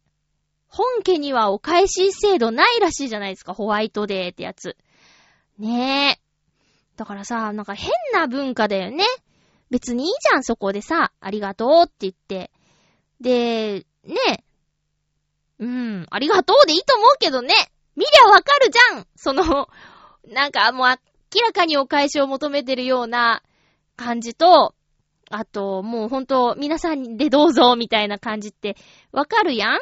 本家にはお返し制度ないらしいじゃないですか。ホワイトデーってやつ。ねえ。だからさ、なんか変な文化だよね。別にいいじゃん、そこでさ、ありがとうって言って。で、ねえ。うん、ありがとうでいいと思うけどね。見りゃわかるじゃんその、なんかもう明らかにお返しを求めてるような感じと、あと、もうほんと、皆さんでどうぞ、みたいな感じって、わかるやん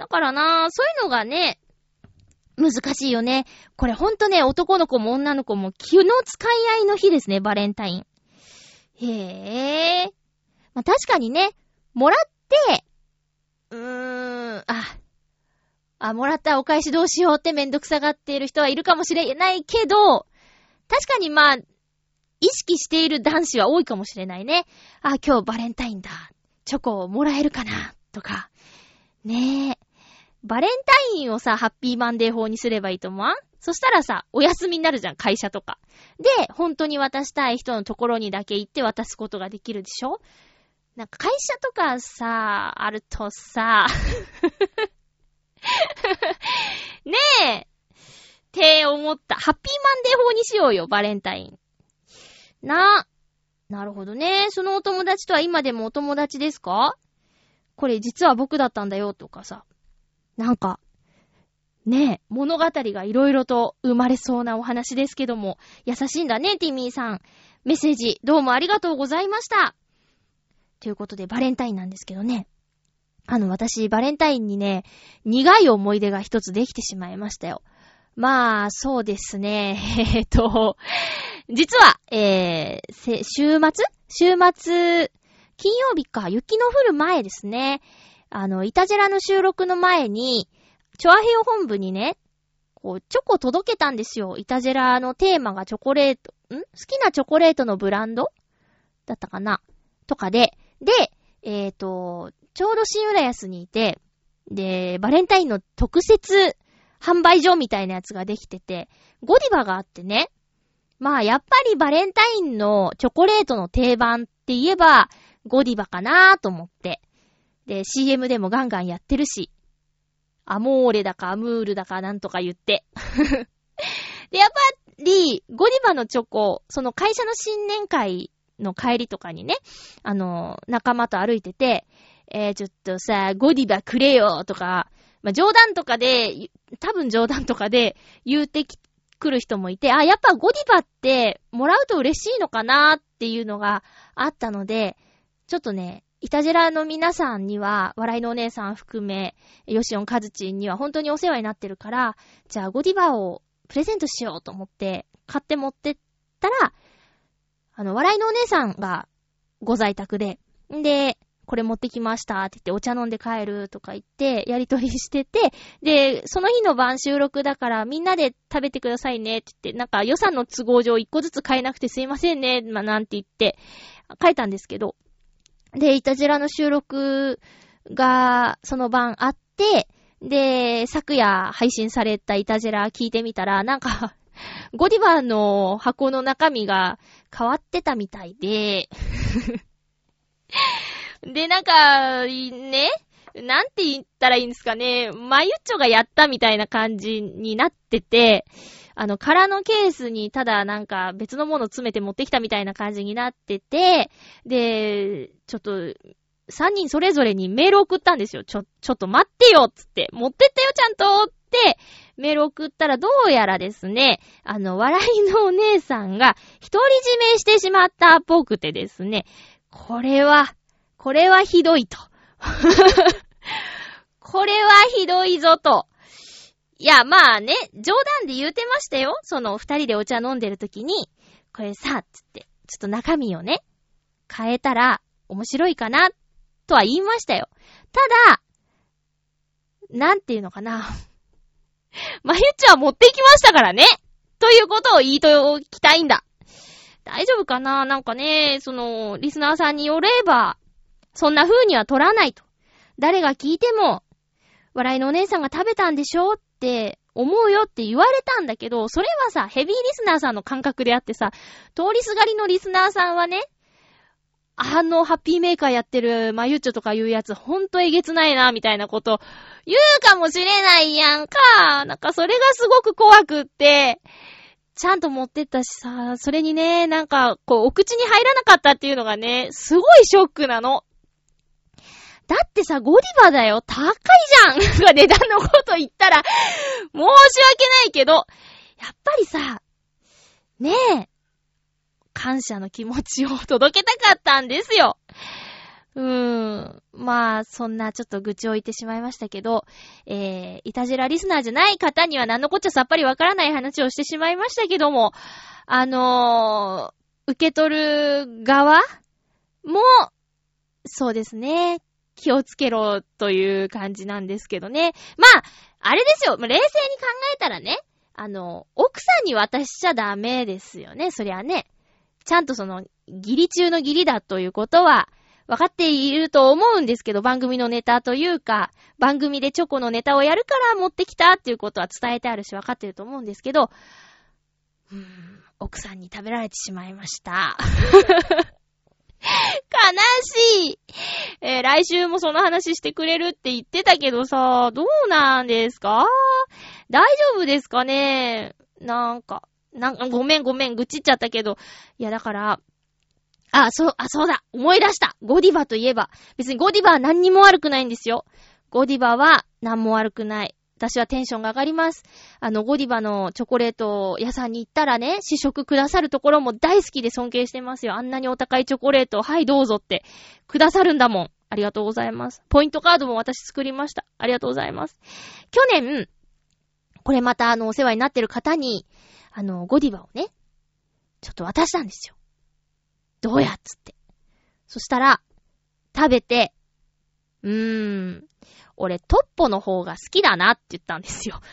だからなそういうのがね、難しいよね。これほんとね、男の子も女の子も気の使い合いの日ですね、バレンタイン。へえ。まあ、確かにね、もらって、うーん、あ、あ、もらったお返しどうしようってめんどくさがっている人はいるかもしれないけど、確かにまあ、意識している男子は多いかもしれないね。あ、今日バレンタインだ。チョコをもらえるかなとか。ねえ。バレンタインをさ、ハッピーマンデー法にすればいいと思わん？そしたらさ、お休みになるじゃん、会社とか。で、本当に渡したい人のところにだけ行って渡すことができるでしょ？なんか会社とかさ、あるとさ、ねえって思った。ハッピーマンデー法にしようよ、バレンタイン。な。なるほどね。そのお友達とは今でもお友達ですか？これ実は僕だったんだよ、とかさ。なんか、ねえ、物語がいろいろと生まれそうなお話ですけども、優しいんだね、ティミーさん。メッセージ、どうもありがとうございました。ということで、バレンタインなんですけどね。あの、私、バレンタインにね、苦い思い出が一つできてしまいましたよ。まあ、そうですね。えっと、実は、えー、週末？週末、金曜日か、雪の降る前ですね。あの、イタジェラの収録の前に、チョアヘヨ本部にね、こう、チョコ届けたんですよ。イタジェラのテーマがチョコレート、ん？好きなチョコレートのブランド？だったかな？とかで、で、えっ、ー、と、ちょうど新浦安にいて、で、バレンタインの特設販売所みたいなやつができてて、ゴディバがあってね。まあ、やっぱりバレンタインのチョコレートの定番って言えば、ゴディバかなーと思って。で、CM でもガンガンやってるし、アモーレだかアムールだかなんとか言って。で、やっぱり、ゴディバのチョコ、その会社の新年会の帰りとかにね、あの、仲間と歩いてて、えー、ちょっとさ、ゴディバくれよとか、まあ、冗談とかで、多分冗談とかで言うてき、くる人もいて、あ、やっぱゴディバってもらうと嬉しいのかなっていうのがあったので、ちょっとね、イタジラの皆さんには、笑いのお姉さん含め、ヨシオンカズチンには本当にお世話になってるから、じゃあゴディバをプレゼントしようと思って、買って持ってったら、あの、笑いのお姉さんがご在宅で、んで、これ持ってきましたって言ってお茶飲んで帰るとか言ってやりとりしてて、で、その日の晩収録だからみんなで食べてくださいねって言って、なんか予算の都合上一個ずつ買えなくてすいませんね、まあ、なんて言って書いたんですけど、で、イタジラの収録がその晩あって、で、昨夜配信されたイタジラ聞いてみたら、なんか ゴディバーの箱の中身が変わってたみたいで。で、なんか、ね、なんて言ったらいいんですかね、マユッチョがやったみたいな感じになってて、あの、空のケースにただなんか別のもの詰めて持ってきたみたいな感じになってて、で、ちょっと、3人それぞれにメール送ったんですよ。ちょ、ちょっと待ってよつって。持ってったよちゃんとって、メール送ったらどうやらですね、あの、笑いのお姉さんが独り占めしてしまったっぽくてですね、これは、これはひどいと。これはひどいぞと。いや、まあね、冗談で言うてましたよ。その二人でお茶飲んでる時に、これさ、つって、ちょっと中身をね、変えたら面白いかな、とは言いましたよ。ただ、なんていうのかな。まゆっちは持ってきましたからね。ということを言いときたいんだ。大丈夫かな？なんかね、その、リスナーさんによれば、そんな風には取らないと。誰が聞いても、笑いのお姉さんが食べたんでしょ？って思うよって言われたんだけど、それはさ、ヘビーリスナーさんの感覚であってさ、通りすがりのリスナーさんはね、あの、ハッピーメーカーやってるマユッチョとかいうやつ、ほんとえげつないな、みたいなこと言うかもしれないやんか。なんかそれがすごく怖くって、ちゃんと持ってったしさ、それにね、なんか、こう、お口に入らなかったっていうのがね、すごいショックなの。だってさ、ゴディバだよ。高いじゃん 値段のこと言ったら、申し訳ないけど、やっぱりさ、ねえ、感謝の気持ちを届けたかったんですよ。うーん。まあ、そんなちょっと愚痴を言ってしまいましたけど、えー、いたじらリスナーじゃない方には何のこっちゃさっぱりわからない話をしてしまいましたけども、あのー、受け取る側も、そうですね。気をつけろという感じなんですけどね。まあ、あれですよ。冷静に考えたらね、あの、奥さんに渡しちゃダメですよね。そりゃね。ちゃんとその、ギリ中のギリだということは、分かっていると思うんですけど、番組のネタというか、番組でチョコのネタをやるから持ってきたっていうことは伝えてあるし分かってると思うんですけど、うーん、奥さんに食べられてしまいました。悲しい。えー、来週もその話してくれるって言ってたけどさ、どうなんですか？大丈夫ですかね？なんか、なんか、ごめんごめん、愚痴っちゃったけど。いや、だから、あ、そう、あ、そうだ思い出したゴディバといえば。別にゴディバは何にも悪くないんですよ。ゴディバは何も悪くない。私はテンションが上がります。あの、ゴディバのチョコレート屋さんに行ったらね、試食くださるところも大好きで尊敬してますよ。あんなにお高いチョコレート、はいどうぞってくださるんだもん。ありがとうございます。ポイントカードも私作りました。ありがとうございます。去年、これまたあの、お世話になってる方に、あの、ゴディバをね、ちょっと渡したんですよ。どうやっつって。そしたら、食べて、うーん、俺トッポの方が好きだなって言ったんですよ。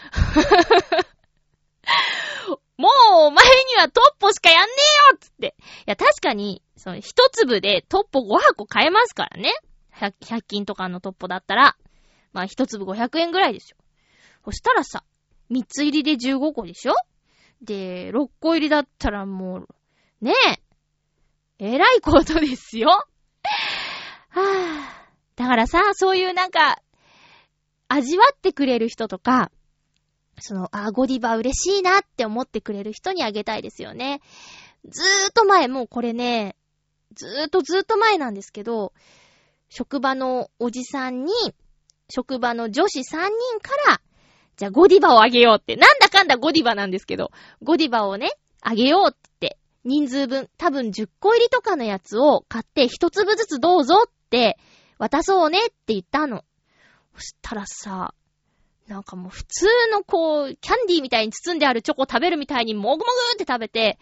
もうお前にはトッポしかやんねえよつって。いや、確かに、その一粒でトッポ5箱買えますからね。100, 100均とかのトッポだったら。まあ一粒500円ぐらいですよ。そしたらさ、3つ入りで15個でしょ？で、6個入りだったらもう、ねえ、えらいことですよ。はぁ。だからさ、そういうなんか、味わってくれる人とか、その、あ、ゴディバ嬉しいなって思ってくれる人にあげたいですよね。ずーっと前、もうこれね、ずーっとずーっと前なんですけど、職場のおじさんに、職場の女子3人から、じゃあゴディバをあげようって、なんだかんだゴディバなんですけど、ゴディバをね、あげようって、人数分、多分10個入りとかのやつを買って一粒ずつどうぞって渡そうねって言ったの。そしたらさ、なんかもう普通のこう、キャンディーみたいに包んであるチョコ食べるみたいにもぐもぐって食べて、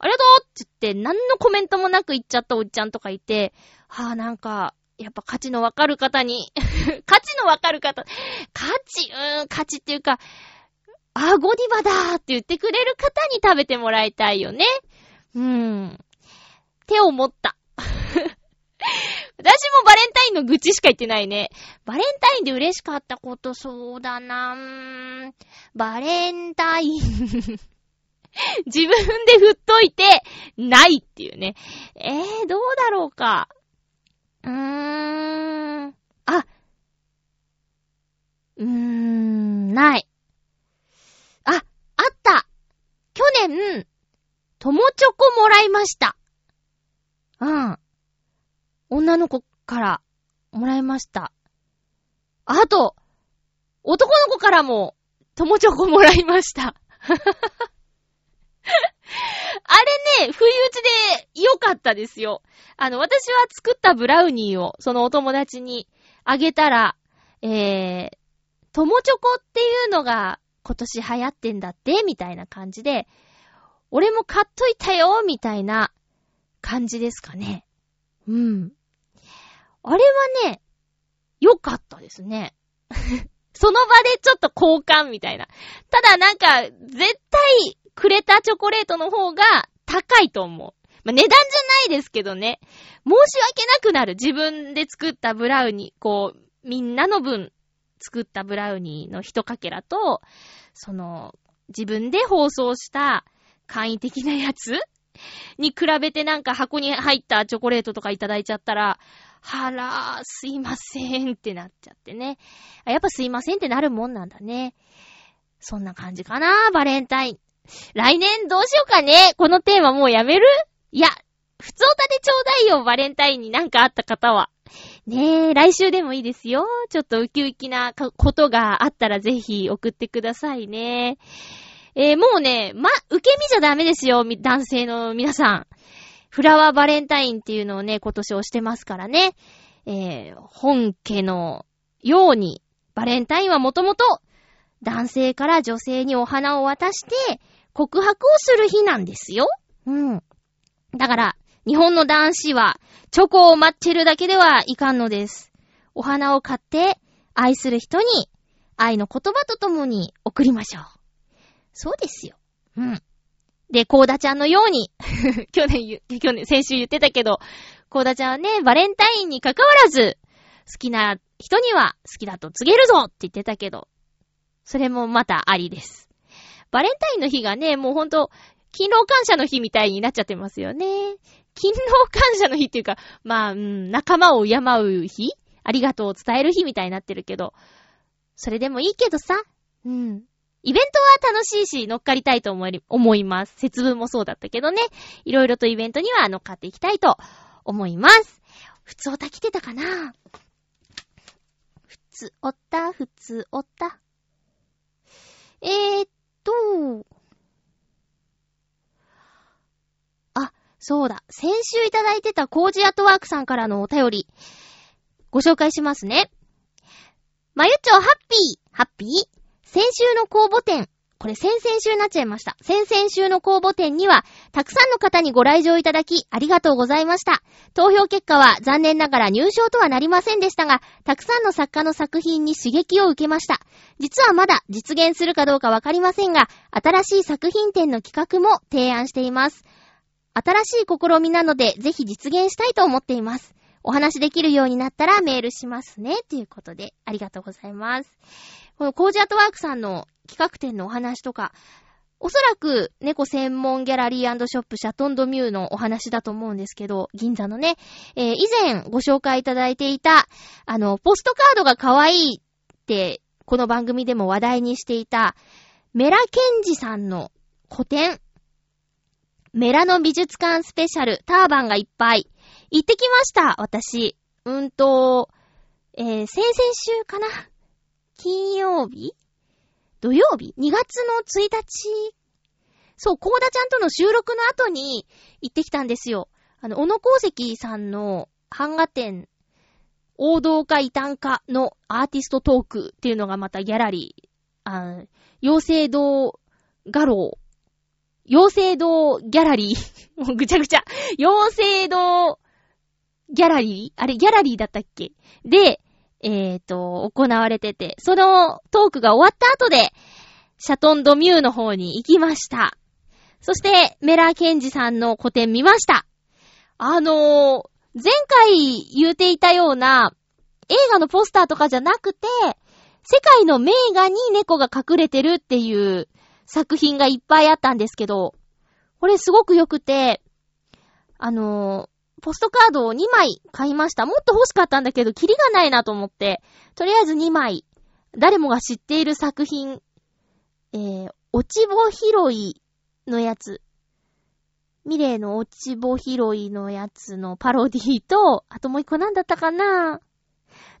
ありがとうって言って、何のコメントもなく言っちゃったおっちゃんとかいて、はぁ、あ、なんか、やっぱ価値のわかる方に 価値のわかる方、価値、うーん、価値っていうか、あ、ゴディバだーって言ってくれる方に食べてもらいたいよね。うーん。って思った。私もバレンタインの愚痴しか言ってないね。バレンタインで嬉しかったことそうだなーん。バレンタイン 自分で振っといて、ないっていうね。えー、どうだろうか。うーん。あ。うーん、ない。あ、あった去年、友チョコもらいました。うん。女の子からもらいました。あと、男の子からも、友チョコもらいました。あれね、不意打ちで良かったですよ。あの、私は作ったブラウニーを、そのお友達にあげたら、えー、友チョコっていうのが今年流行ってんだって、みたいな感じで、俺も買っといたよ、みたいな感じですかね。うん。あれはね、良かったですね。その場でちょっと交換みたいな。ただなんか、絶対くれたチョコレートの方が高いと思う。まあ、値段じゃないですけどね。申し訳なくなる。自分で作ったブラウニー、こう、みんなの分作ったブラウニーの一かけらと、その、自分で包装した簡易的なやつに比べてなんか箱に入ったチョコレートとかいただいちゃったら、はらー、すいませんってなっちゃってね。やっぱすいませんってなるもんなんだね。そんな感じかな、バレンタイン。来年どうしようかね。このテーマもうやめる？いや、普通歌でちょうだいよ、バレンタインになんかあった方は。ねえ、来週でもいいですよ。ちょっとウキウキなことがあったらぜひ送ってくださいね。えー、もうね、ま、受け身じゃダメですよ、男性の皆さん。フラワーバレンタインっていうのをね、今年押してますからね。えー、本家のように、バレンタインはもともと男性から女性にお花を渡して告白をする日なんですよ。うん。だから、日本の男子はチョコを待ってるだけではいかんのです。お花を買って愛する人に愛の言葉とともに送りましょう。そうですよ。うん。で、コーダちゃんのように 去年言、去年、先週言ってたけど、コーダちゃんはね、バレンタインに関わらず、好きな人には好きだと告げるぞって言ってたけど、それもまたありです。バレンタインの日がね、もうほんと、勤労感謝の日みたいになっちゃってますよね。勤労感謝の日っていうか、まあ、うん、仲間を敬う日ありがとうを伝える日みたいになってるけど、それでもいいけどさ、うん。イベントは楽しいし、乗っかりたいと思い、思います。節分もそうだったけどね。いろいろとイベントには乗っかっていきたいと思います。普通おた来てたかな？普通おった、普通おった？えー、っと、あ、そうだ。先週いただいてたコージアットワークさんからのお便り、ご紹介しますね。まゆちょハッピー、ハッピー先週の公募展、これ先々週になっちゃいました。先々週の公募展には、たくさんの方にご来場いただき、ありがとうございました。投票結果は残念ながら入賞とはなりませんでしたが、たくさんの作家の作品に刺激を受けました。実はまだ実現するかどうかわかりませんが、新しい作品展の企画も提案しています。新しい試みなので、ぜひ実現したいと思っています。お話できるようになったらメールしますね。ということで、ありがとうございます。このコージアットワークさんの企画展のお話とか、おそらく猫専門ギャラリーショップシャトンドミューのお話だと思うんですけど、銀座のね、えー、以前ご紹介いただいていた、あの、ポストカードが可愛いって、この番組でも話題にしていた、メラケンジさんの個展、メラの美術館スペシャル、ターバンがいっぱい。行ってきました、私。うんと、えー、先々週かな金曜日？土曜日 ?2 月の1日？そう、コーダちゃんとの収録の後に行ってきたんですよ。あの、小野功石さんの版画展、王道か異端かのアーティストトークっていうのがまたギャラリー、あ妖精堂画廊、妖精堂ギャラリー、もうぐちゃぐちゃ、妖精堂ギャラリー？あれ、ギャラリーだったっけ？で、えっ、ー、と、行われてて、そのトークが終わった後で、シャトンドミューの方に行きました。そして、メラーケンジさんの個展見ました。あのー、前回言うていたような、映画のポスターとかじゃなくて、世界の名画に猫が隠れてるっていう作品がいっぱいあったんですけど、これすごく良くて、あのポストカードを2枚買いました。もっと欲しかったんだけど、キリがないなと思って、とりあえず2枚、誰もが知っている作品、えー、落ち穂拾いのやつ。ミレーの落ち穂拾いのやつのパロディと、あともう一個なんだったかな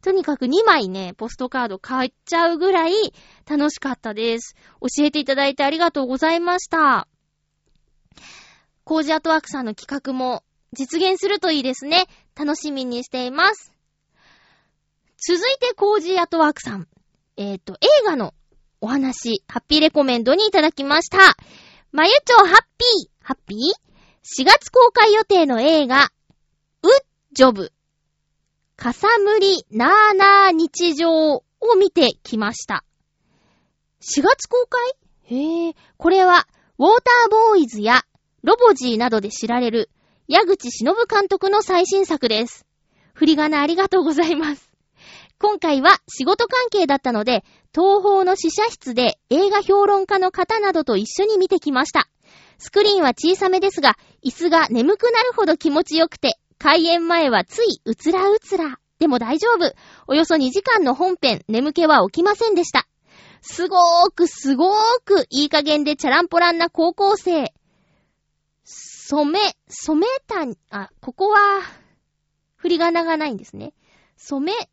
とにかく2枚ね、ポストカード買っちゃうぐらい楽しかったです。教えていただいてありがとうございました。コージアトワークさんの企画も実現するといいですね。楽しみにしています。続いて、コージーアトワークさん。えっ、ー、と、映画のお話、ハッピーレコメンドにいただきました。まゆちょハッピー、ハッピー ?4 月公開予定の映画、ウッジョブ、かさむりなーなー日常を見てきました。4月公開？へえ、これは、ウォーターボーイズやロボジーなどで知られる、矢口忍監督の最新作です。振り仮名ありがとうございます。今回は仕事関係だったので、東方の試写室で映画評論家の方などと一緒に見てきました。スクリーンは小さめですが、椅子が眠くなるほど気持ちよくて、開演前はついうつらうつら。でも大丈夫。およそ2時間の本編、眠気は起きませんでした。すごーくすごーくいい加減でチャランポランな高校生。染め、染めた、あ、ここは、振り仮名がないんですね。染め、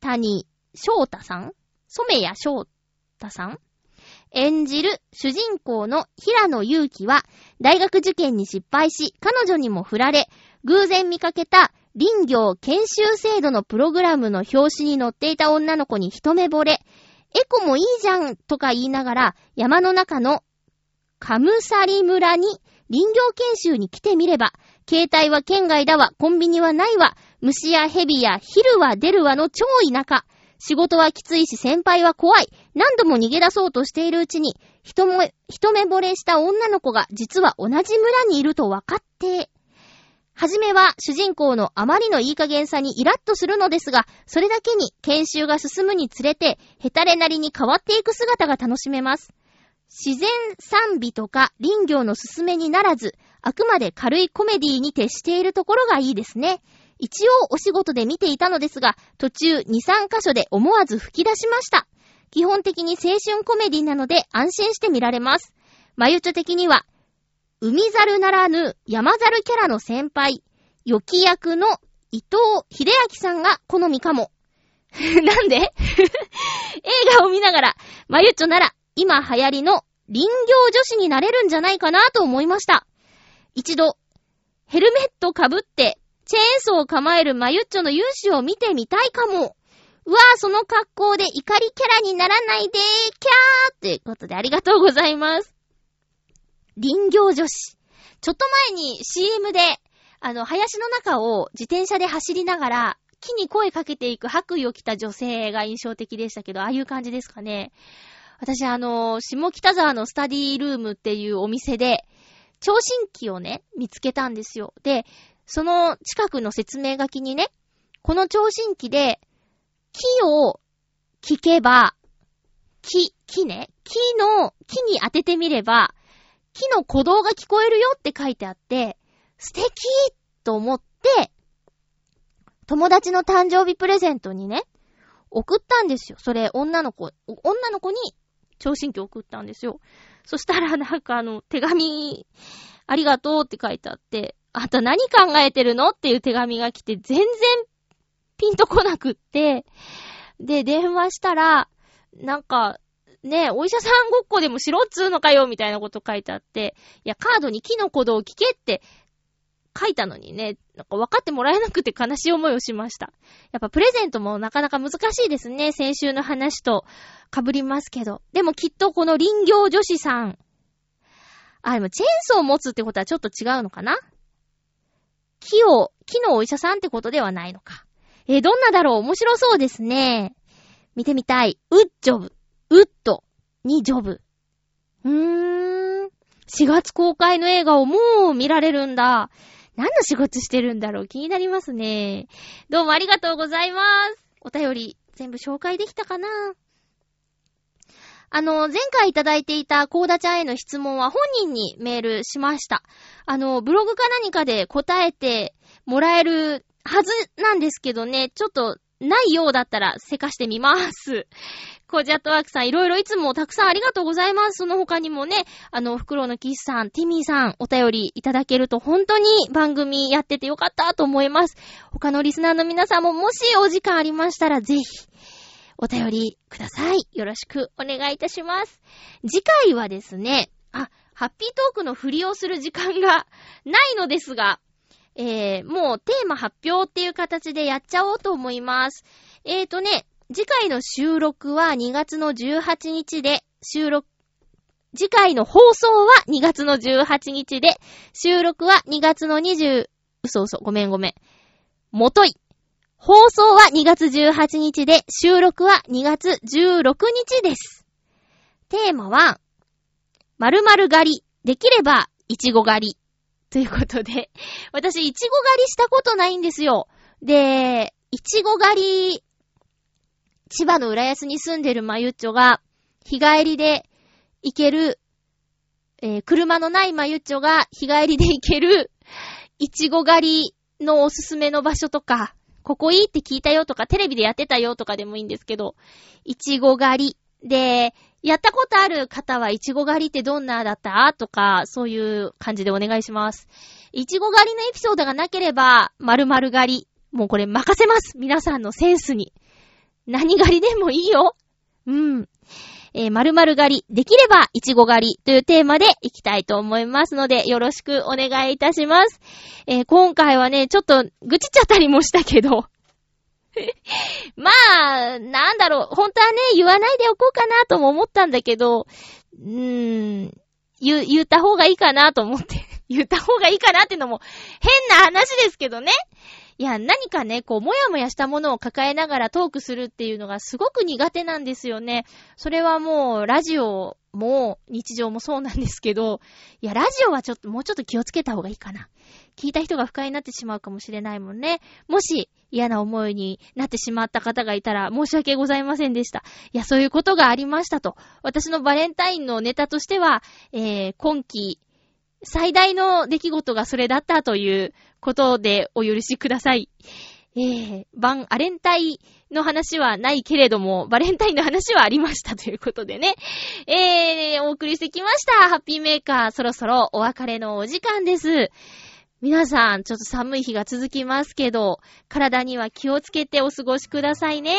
谷、翔太さん？染谷翔太さん？演じる主人公の平野祐希は大学受験に失敗し、彼女にも振られ、偶然見かけた林業研修制度のプログラムの表紙に載っていた女の子に一目惚れ、エコもいいじゃんとか言いながら山の中のカムサリ村に林業研修に来てみれば、携帯は県外だわ、コンビニはないわ、虫や蛇や昼は出るわの超田舎。仕事はきついし先輩は怖い。何度も逃げ出そうとしているうちに、一も、一目惚れした女の子が実は同じ村にいると分かって、はじめは主人公のあまりのいい加減さにイラッとするのですが、それだけに研修が進むにつれて、ヘタレなりに変わっていく姿が楽しめます。自然賛美とか林業の進めにならず、あくまで軽いコメディに徹しているところがいいですね。一応お仕事で見ていたのですが、途中2、3箇所で思わず吹き出しました。基本的に青春コメディなので安心して見られます。マユチョ的には、海猿ならぬ山猿キャラの先輩、予期役の伊藤秀明さんが好みかも。なんで？映画を見ながら、マユチョなら今流行りの林業女子になれるんじゃないかなと思いました。一度、ヘルメット被ってチェーンソーを構えるマユッチョの勇姿を見てみたいかも。うわぁ、その格好で怒りキャラにならないでー、キャーということでありがとうございます。林業女子。ちょっと前に CM で、あの、林の中を自転車で走りながら、木に声かけていく白衣を着た女性が印象的でしたけど、ああいう感じですかね。私、あの、下北沢のスタディールームっていうお店で、聴診器をね、見つけたんですよ。で、その近くの説明書きにね、この聴診器で、木を聞けば、木、木ね、木の、木に当ててみれば、木の鼓動が聞こえるよって書いてあって、素敵と思って、友達の誕生日プレゼントにね、送ったんですよ。それ、女の子、女の子に聴診器送ったんですよ。そしたら なんかあの、手紙、ありがとうって書いてあって、あと何考えてるの？っていう手紙が来て、全然ピンとこなくって、で、電話したら、なんか、ねお医者さんごっこでもしろっつうのかよ、みたいなこと書いてあって、いや、カードに木の鼓動を聞けって書いたのにね、なんか分かってもらえなくて悲しい思いをしました。やっぱプレゼントもなかなか難しいですね。先週の話と被りますけど。でもきっとこの林業女子さん。あ、でもチェーンソーを持つってことはちょっと違うのかな？木を、木のお医者さんってことではないのか。えー、どんなだろう？面白そうですね。見てみたい。ウッジョブ。ウッドにジョブ。うーん。4月公開の映画をもう見られるんだ。何の仕事してるんだろう気になりますね。どうもありがとうございます。お便り全部紹介できたかなあの、前回いただいていたコーダちゃんへの質問は本人にメールしました。あの、ブログか何かで答えてもらえるはずなんですけどね、ちょっとないようだったらせかしてみます。コジャットワークさん、いろいろいつもたくさんありがとうございます。その他にもね、あの、フクロウのキスさん、ティミーさん、お便りいただけると本当に番組やっててよかったと思います。他のリスナーの皆さんももしお時間ありましたらぜひ、お便りください。よろしくお願いいたします。次回はですね、あ、ハッピートークの振りをする時間がないのですが、えー、もうテーマ発表っていう形でやっちゃおうと思います。えーとね、次回の収録は2月の18日で、収録、次回の放送は2月の18日で、収録は2月の20、嘘嘘、ごめんごめん。もとい。放送は2月18日で、収録は2月16日です。テーマは、〇〇狩り、できれば、いちご狩り。ということで、私、いちご狩りしたことないんですよ。で、いちご狩り、千葉の浦安に住んでるまゆっちょが、日帰りで行ける、えー、車のないまゆっちょが日帰りで行ける、いちご狩りのおすすめの場所とか、ここいいって聞いたよとか、テレビでやってたよとかでもいいんですけど、いちご狩り。で、やったことある方はいちご狩りってどんなだった？とか、そういう感じでお願いします。いちご狩りのエピソードがなければ、〇〇狩り。もうこれ任せます。皆さんのセンスに。何狩りでもいいよ。うん。えー、〇〇狩り、できれば、いちご狩りというテーマでいきたいと思いますので、よろしくお願いいたします。えー、今回はね、ちょっと、愚痴っちゃったりもしたけど、まあ、なんだろう、本当はね、言わないでおこうかなとも思ったんだけど、うーん、言、言った方がいいかなと思って、言った方がいいかなってのも変な話ですけどね。いや、何かね、こう、もやもやしたものを抱えながらトークするっていうのがすごく苦手なんですよね。それはもう、ラジオも、日常もそうなんですけど、いや、ラジオはちょっと、もうちょっと気をつけた方がいいかな。聞いた人が不快になってしまうかもしれないもんね。もし、嫌な思いになってしまった方がいたら、申し訳ございませんでした。いや、そういうことがありましたと。私のバレンタインのネタとしては、えー、今季、最大の出来事がそれだったということでお許しください。えー、バン、アレンタイの話はないけれども、バレンタインの話はありましたということでね。えー、お送りしてきました。ハッピーメーカー、そろそろお別れのお時間です。皆さん、ちょっと寒い日が続きますけど、体には気をつけてお過ごしくださいね。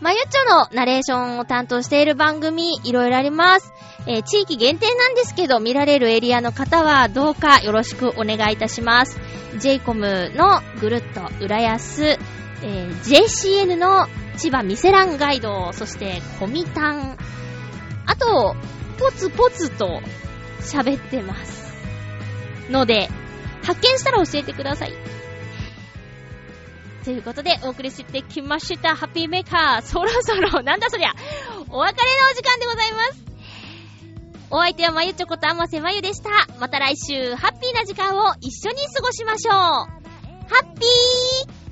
まゆっちょのナレーションを担当している番組、いろいろあります。えー、地域限定なんですけど、見られるエリアの方はどうかよろしくお願いいたします。JCOM のぐるっと浦安、えー、JCN の千葉ミセランガイド、そしてコミタン。あと、ポツポツと喋ってます。ので、発見したら教えてください。ということで、お送りしてきました。ハッピーメーカー。そろそろ、なんだそりゃ。お別れのお時間でございます。お相手はまゆちょことあませまゆでした。また来週、ハッピーな時間を一緒に過ごしましょう。ハッピー